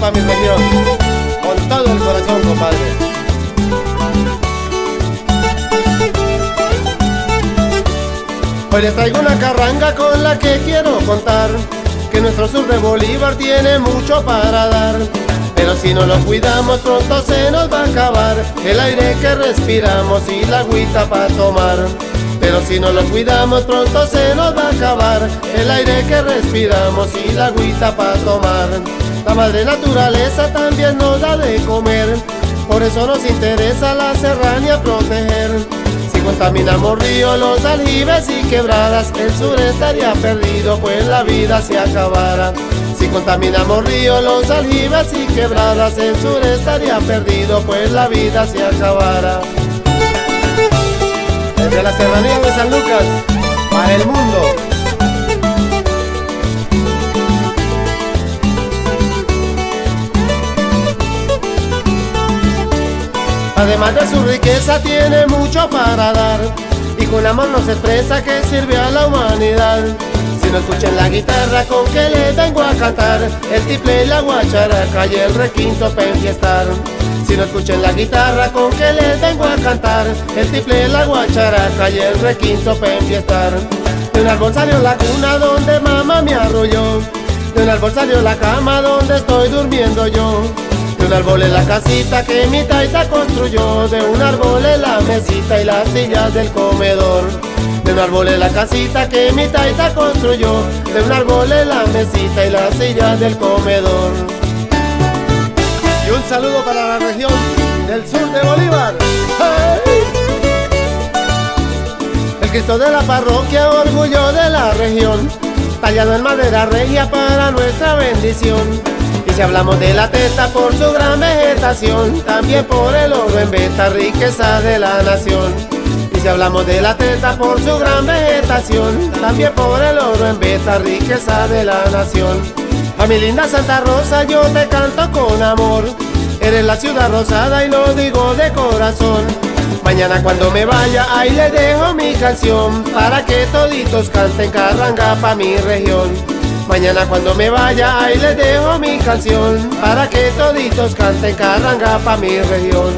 región. Con todo el corazón, compadre. Hoy les traigo una carranga con la que quiero contar que nuestro sur de Bolívar tiene mucho para dar. Pero si no lo cuidamos pronto se nos va a acabar el aire que respiramos y la agüita para tomar. Pero si no lo cuidamos pronto se nos va a acabar el aire que respiramos y la agüita para tomar. La madre naturaleza también nos da de comer, por eso nos interesa la serranía proteger. Si contaminamos ríos, los aljibes y quebradas, el sur estaría perdido, pues la vida se acabara. Si contaminamos ríos, los aljibes y quebradas, el sur estaría perdido, pues la vida se acabara. Desde la serranía de San Lucas, para el mundo. Además de su riqueza tiene mucho para dar y con amor nos expresa que sirve a la humanidad. Si no escuchan la guitarra con que les vengo a cantar, el tiple, la guacharaca y el requinto para enfiestar. Si no escuchen la guitarra con que les vengo a cantar, el tiple, la guacharaca y el requinto para enfiestar. De un árbol salió la cuna donde mamá me arrolló, de un árbol salió la cama donde estoy durmiendo yo. De un árbol en la casita que mi taita construyó, de un árbol en la mesita y las sillas del comedor. De un árbol en la casita que mi taita construyó, de un árbol en la mesita y las sillas del comedor. Y un saludo para la región del sur de Bolívar. ¡Hey! El Cristo de la parroquia, orgullo de la región, tallado en madera regia para nuestra bendición. Si hablamos de la teta por su gran vegetación, también por el oro en beta, riqueza de la nación. Y si hablamos de la teta por su gran vegetación, también por el oro en beta, riqueza de la nación. A mi linda Santa Rosa yo te canto con amor, eres la ciudad rosada y lo digo de corazón. Mañana cuando me vaya, ahí le dejo mi canción para que toditos canten carranga pa' mi región. Mañana cuando me vaya ahí les dejo mi canción para que toditos canten carranga pa mi región.